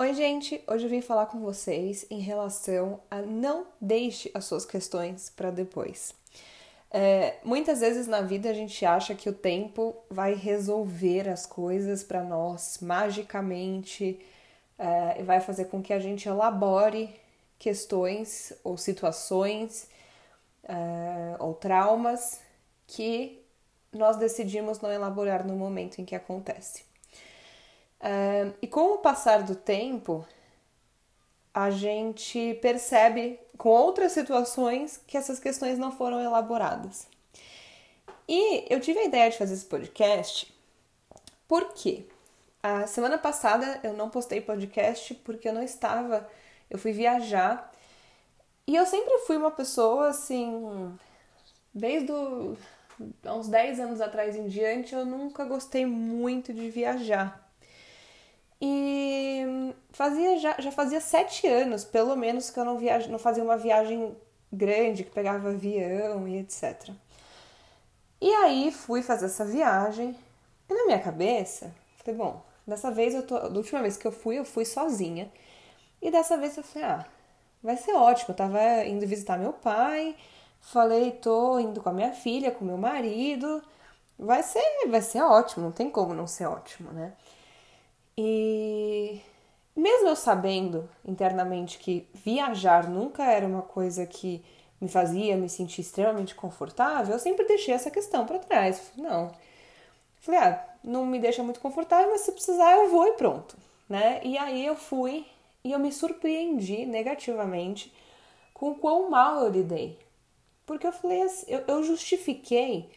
Oi, gente! Hoje eu vim falar com vocês em relação a não deixe as suas questões para depois. É, muitas vezes na vida a gente acha que o tempo vai resolver as coisas para nós magicamente é, e vai fazer com que a gente elabore questões ou situações é, ou traumas que nós decidimos não elaborar no momento em que acontece. E com o passar do tempo, a gente percebe com outras situações que essas questões não foram elaboradas. E eu tive a ideia de fazer esse podcast porque a semana passada eu não postei podcast porque eu não estava, eu fui viajar e eu sempre fui uma pessoa assim, desde o, uns 10 anos atrás em diante, eu nunca gostei muito de viajar. E fazia já, já fazia sete anos, pelo menos, que eu não, viaja, não fazia uma viagem grande, que pegava avião e etc. E aí fui fazer essa viagem, e na minha cabeça, falei, bom, dessa vez eu tô. Da última vez que eu fui, eu fui sozinha. E dessa vez eu falei, ah, vai ser ótimo. Eu tava indo visitar meu pai, falei, tô indo com a minha filha, com meu marido. Vai ser, vai ser ótimo, não tem como não ser ótimo, né? E mesmo eu sabendo internamente que viajar nunca era uma coisa que me fazia me sentir extremamente confortável, eu sempre deixei essa questão para trás. Não. Falei, ah, não me deixa muito confortável, mas se precisar eu vou e pronto, né? E aí eu fui e eu me surpreendi negativamente com quão mal eu lidei. Porque eu falei assim, eu, eu justifiquei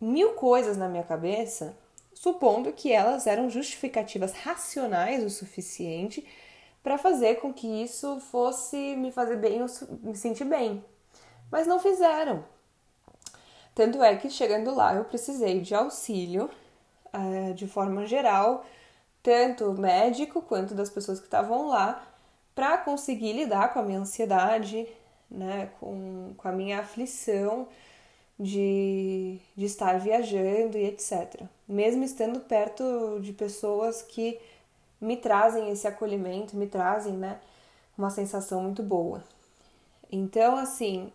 mil coisas na minha cabeça supondo que elas eram justificativas racionais o suficiente para fazer com que isso fosse me fazer bem, me sentir bem. Mas não fizeram. Tanto é que chegando lá eu precisei de auxílio uh, de forma geral, tanto médico quanto das pessoas que estavam lá, para conseguir lidar com a minha ansiedade, né, com, com a minha aflição de, de estar viajando e etc. Mesmo estando perto de pessoas que me trazem esse acolhimento, me trazem, né, uma sensação muito boa. Então, assim,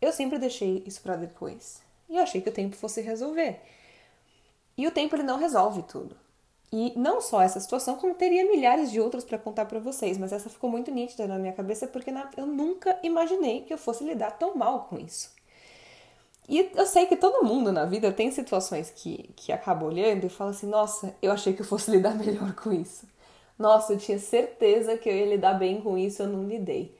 eu sempre deixei isso para depois. E eu achei que o tempo fosse resolver. E o tempo ele não resolve tudo. E não só essa situação, como teria milhares de outras para contar para vocês, mas essa ficou muito nítida na minha cabeça porque eu nunca imaginei que eu fosse lidar tão mal com isso. E eu sei que todo mundo na vida tem situações que, que acaba olhando e fala assim: nossa, eu achei que eu fosse lidar melhor com isso. Nossa, eu tinha certeza que eu ia lidar bem com isso, eu não lidei.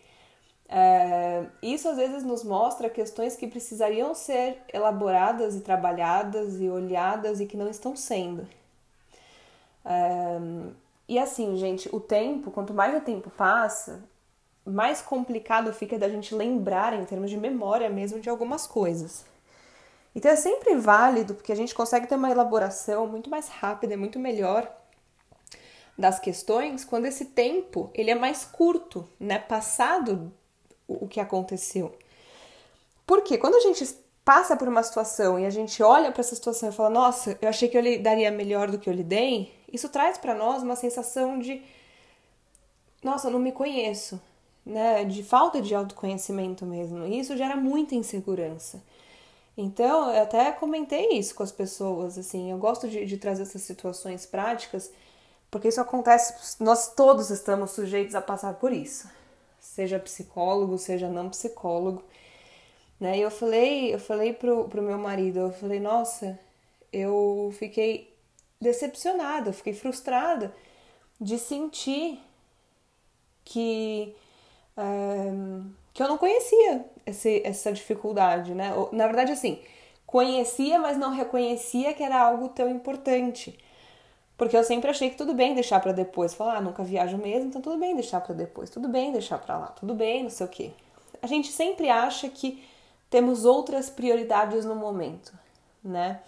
É, isso às vezes nos mostra questões que precisariam ser elaboradas e trabalhadas e olhadas e que não estão sendo. É, e assim, gente, o tempo, quanto mais o tempo passa, mais complicado fica da gente lembrar em termos de memória mesmo de algumas coisas. Então é sempre válido, porque a gente consegue ter uma elaboração muito mais rápida e muito melhor das questões quando esse tempo ele é mais curto, né? Passado o que aconteceu. Porque quando a gente passa por uma situação e a gente olha para essa situação e fala, nossa, eu achei que eu lidaria melhor do que eu lidei, isso traz para nós uma sensação de, nossa, eu não me conheço, né? De falta de autoconhecimento mesmo. E isso gera muita insegurança. Então, eu até comentei isso com as pessoas, assim, eu gosto de, de trazer essas situações práticas, porque isso acontece, nós todos estamos sujeitos a passar por isso, seja psicólogo, seja não psicólogo, né? E eu falei, eu falei pro, pro meu marido, eu falei, nossa, eu fiquei decepcionada, eu fiquei frustrada de sentir que um, que eu não conhecia esse, essa dificuldade, né? Na verdade, assim, conhecia, mas não reconhecia que era algo tão importante. Porque eu sempre achei que tudo bem deixar para depois. Falar, ah, nunca viajo mesmo, então tudo bem deixar para depois, tudo bem deixar para lá, tudo bem, não sei o quê. A gente sempre acha que temos outras prioridades no momento, né?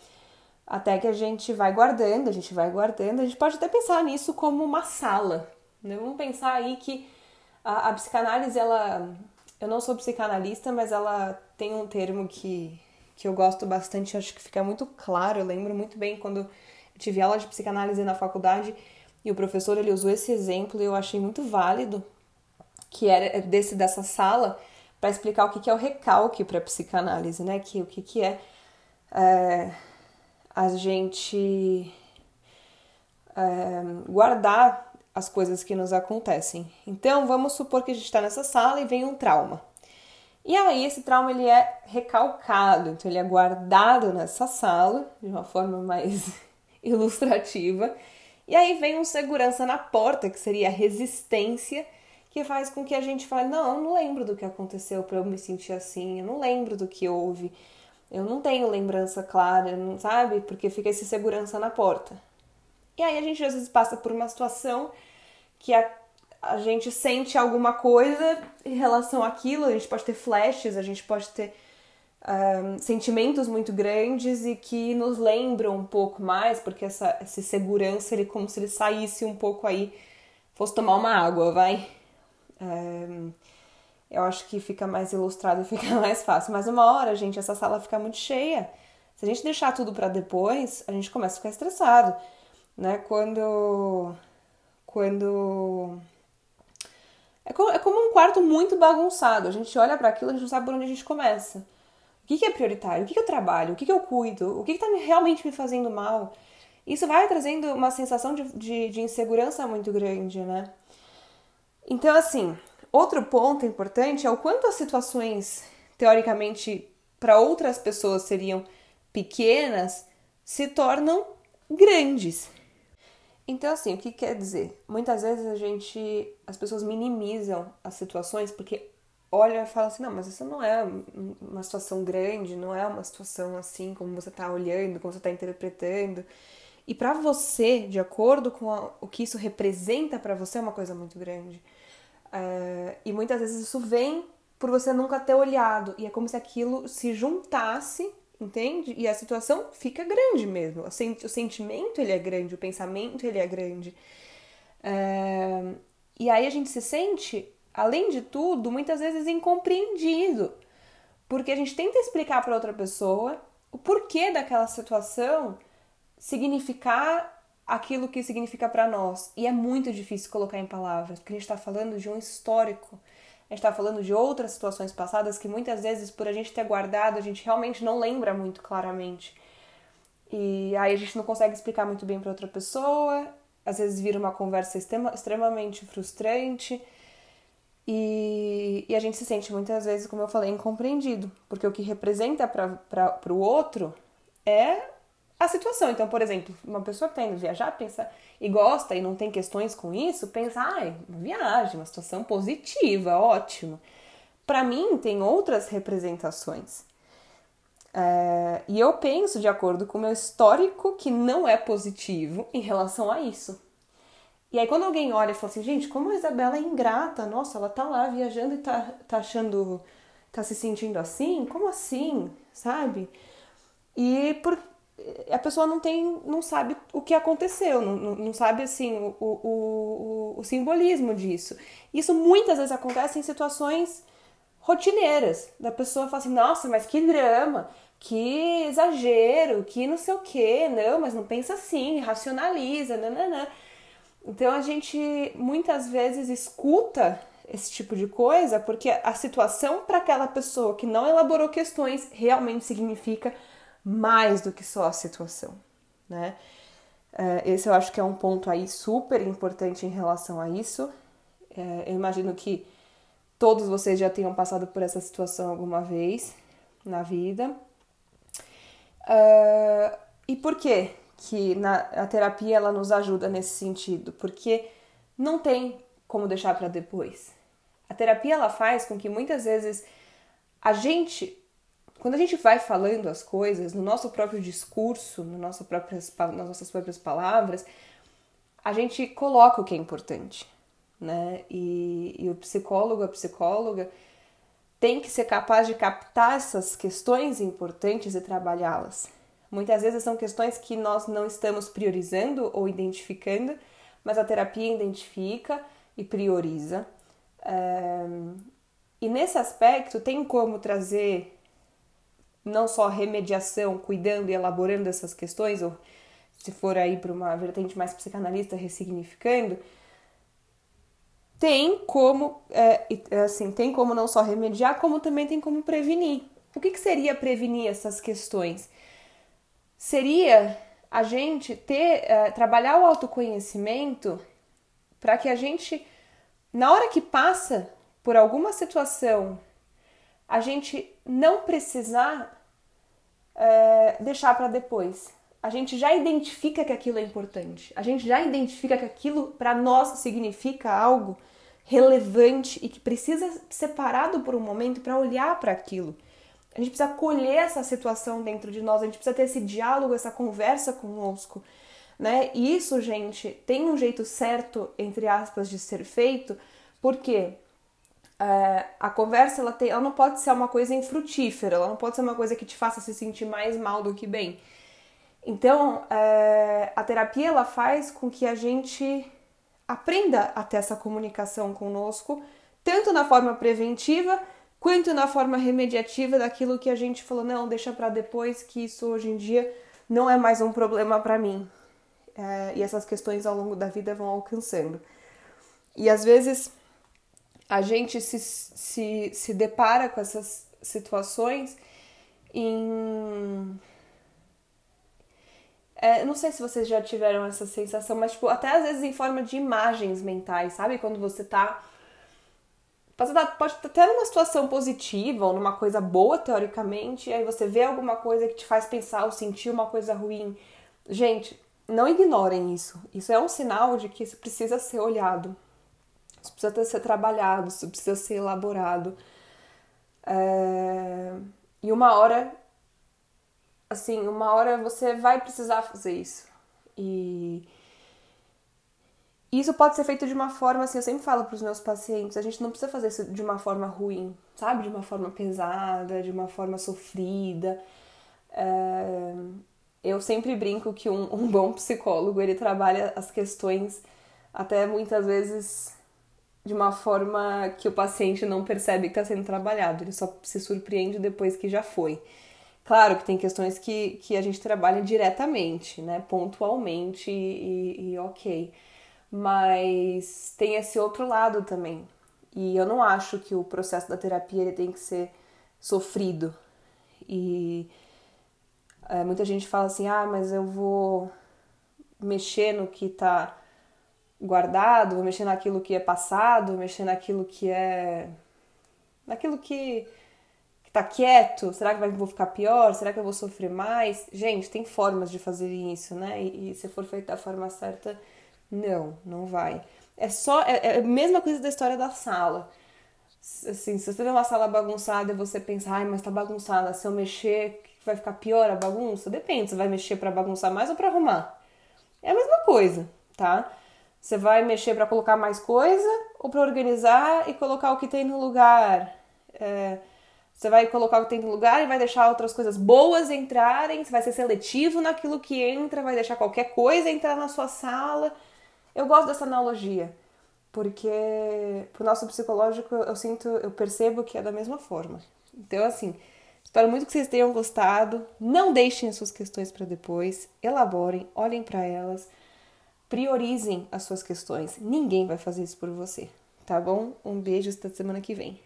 Até que a gente vai guardando, a gente vai guardando, a gente pode até pensar nisso como uma sala, né? Vamos pensar aí que a, a psicanálise, ela. Eu não sou psicanalista, mas ela tem um termo que, que eu gosto bastante, acho que fica muito claro. Eu lembro muito bem quando eu tive aula de psicanálise na faculdade e o professor ele usou esse exemplo e eu achei muito válido, que era desse dessa sala, para explicar o que, que é o recalque para psicanálise, né? Que o que, que é, é a gente é, guardar as coisas que nos acontecem. Então, vamos supor que a gente está nessa sala e vem um trauma. E aí, esse trauma ele é recalcado, então ele é guardado nessa sala de uma forma mais ilustrativa. E aí vem um segurança na porta, que seria a resistência, que faz com que a gente fale: não, eu não lembro do que aconteceu para eu me sentir assim, eu não lembro do que houve, eu não tenho lembrança clara, não sabe? Porque fica esse segurança na porta. E aí a gente às vezes passa por uma situação que a, a gente sente alguma coisa em relação àquilo, a gente pode ter flashes, a gente pode ter um, sentimentos muito grandes e que nos lembram um pouco mais, porque essa, essa segurança, ele como se ele saísse um pouco aí, fosse tomar uma água, vai. Um, eu acho que fica mais ilustrado, fica mais fácil. Mas uma hora, gente, essa sala fica muito cheia. Se a gente deixar tudo para depois, a gente começa a ficar estressado, né? Quando quando é como, é como um quarto muito bagunçado. A gente olha para aquilo, a gente não sabe por onde a gente começa. O que, que é prioritário? O que, que eu trabalho? O que, que eu cuido? O que está realmente me fazendo mal? Isso vai trazendo uma sensação de, de, de insegurança muito grande, né? Então, assim, outro ponto importante é o quanto as situações, teoricamente, para outras pessoas seriam pequenas, se tornam grandes. Então, assim, o que quer dizer? Muitas vezes a gente, as pessoas minimizam as situações porque olha e fala assim, não, mas isso não é uma situação grande, não é uma situação assim como você está olhando, como você está interpretando. E para você, de acordo com a, o que isso representa para você, é uma coisa muito grande. É, e muitas vezes isso vem por você nunca ter olhado. E é como se aquilo se juntasse entende? E a situação fica grande mesmo. O sentimento ele é grande, o pensamento ele é grande. É... E aí a gente se sente, além de tudo, muitas vezes incompreendido, porque a gente tenta explicar para outra pessoa o porquê daquela situação significar aquilo que significa para nós. E é muito difícil colocar em palavras, porque a gente está falando de um histórico a gente está falando de outras situações passadas que muitas vezes, por a gente ter guardado, a gente realmente não lembra muito claramente. E aí a gente não consegue explicar muito bem para outra pessoa, às vezes vira uma conversa extrema, extremamente frustrante. E, e, a gente se sente muitas vezes, como eu falei, incompreendido, porque o que representa para o outro é a situação. Então, por exemplo, uma pessoa que está indo viajar pensa e gosta e não tem questões com isso, pensa, ai, uma viagem, uma situação positiva, ótimo. Para mim, tem outras representações. É, e eu penso, de acordo com o meu histórico, que não é positivo em relação a isso. E aí, quando alguém olha e fala assim, gente, como a Isabela é ingrata, nossa, ela tá lá viajando e tá, tá achando, tá se sentindo assim? Como assim? Sabe? E por, a pessoa não tem, não sabe o que aconteceu, não, não sabe assim o, o, o, o, simbolismo disso. Isso muitas vezes acontece em situações rotineiras, da pessoa fala assim, nossa, mas que drama, que exagero, que não sei o que, não, mas não pensa assim, racionaliza, nananã. Então a gente muitas vezes escuta esse tipo de coisa porque a situação para aquela pessoa que não elaborou questões realmente significa mais do que só a situação, né? É, esse eu acho que é um ponto aí super importante em relação a isso. É, eu imagino que todos vocês já tenham passado por essa situação alguma vez na vida. Uh, e por que que na, a terapia ela nos ajuda nesse sentido? Porque não tem como deixar para depois. A terapia ela faz com que muitas vezes a gente quando a gente vai falando as coisas no nosso próprio discurso, no nosso próprias, nas nossas próprias palavras, a gente coloca o que é importante, né? E, e o psicólogo, a psicóloga, tem que ser capaz de captar essas questões importantes e trabalhá-las. Muitas vezes são questões que nós não estamos priorizando ou identificando, mas a terapia identifica e prioriza. É... E nesse aspecto, tem como trazer não só remediação, cuidando e elaborando essas questões, ou se for aí para uma vertente mais psicanalista, ressignificando, tem como, é, assim, tem como não só remediar, como também tem como prevenir. O que, que seria prevenir essas questões? Seria a gente ter, é, trabalhar o autoconhecimento para que a gente, na hora que passa por alguma situação, a gente não precisar é, deixar para depois. A gente já identifica que aquilo é importante. A gente já identifica que aquilo para nós significa algo relevante e que precisa ser separado por um momento para olhar para aquilo. A gente precisa colher essa situação dentro de nós, a gente precisa ter esse diálogo, essa conversa conosco, né? E isso, gente, tem um jeito certo, entre aspas, de ser feito, porque é, a conversa ela, tem, ela não pode ser uma coisa infrutífera, ela não pode ser uma coisa que te faça se sentir mais mal do que bem. Então, é, a terapia ela faz com que a gente aprenda a ter essa comunicação conosco, tanto na forma preventiva quanto na forma remediativa daquilo que a gente falou, não, deixa para depois, que isso hoje em dia não é mais um problema para mim. É, e essas questões ao longo da vida vão alcançando. E às vezes a gente se, se, se depara com essas situações em. É, não sei se vocês já tiveram essa sensação, mas tipo, até às vezes em forma de imagens mentais, sabe? Quando você tá. Pode estar, pode estar até numa situação positiva ou numa coisa boa, teoricamente, e aí você vê alguma coisa que te faz pensar ou sentir uma coisa ruim. Gente, não ignorem isso. Isso é um sinal de que isso precisa ser olhado. Isso precisa ser trabalhado, isso precisa ser elaborado. É... E uma hora, assim, uma hora você vai precisar fazer isso. E isso pode ser feito de uma forma, assim, eu sempre falo para os meus pacientes, a gente não precisa fazer isso de uma forma ruim, sabe? De uma forma pesada, de uma forma sofrida. É... Eu sempre brinco que um, um bom psicólogo, ele trabalha as questões até muitas vezes de uma forma que o paciente não percebe que está sendo trabalhado, ele só se surpreende depois que já foi. Claro que tem questões que, que a gente trabalha diretamente, né, pontualmente e, e ok, mas tem esse outro lado também. E eu não acho que o processo da terapia ele tem que ser sofrido. E é, muita gente fala assim: ah, mas eu vou mexer no que está guardado, vou mexer naquilo que é passado, vou mexer naquilo que é. naquilo que, tá quieto. Será que vou ficar pior? Será que eu vou sofrer mais? Gente, tem formas de fazer isso, né? E, e se for feito da forma certa, não, não vai. É só. É, é a mesma coisa da história da sala. Assim, se você vê uma sala bagunçada e você pensa, ai, mas tá bagunçada, se eu mexer, vai ficar pior a bagunça? Depende, você vai mexer para bagunçar mais ou para arrumar. É a mesma coisa, tá? Você vai mexer para colocar mais coisa ou para organizar e colocar o que tem no lugar? É, você vai colocar o que tem no lugar e vai deixar outras coisas boas entrarem, você vai ser seletivo naquilo que entra, vai deixar qualquer coisa entrar na sua sala. Eu gosto dessa analogia, porque pro nosso psicológico eu sinto, eu percebo que é da mesma forma. Então, assim, espero muito que vocês tenham gostado. Não deixem as suas questões para depois, elaborem, olhem para elas priorizem as suas questões. Ninguém vai fazer isso por você, tá bom? Um beijo até semana que vem.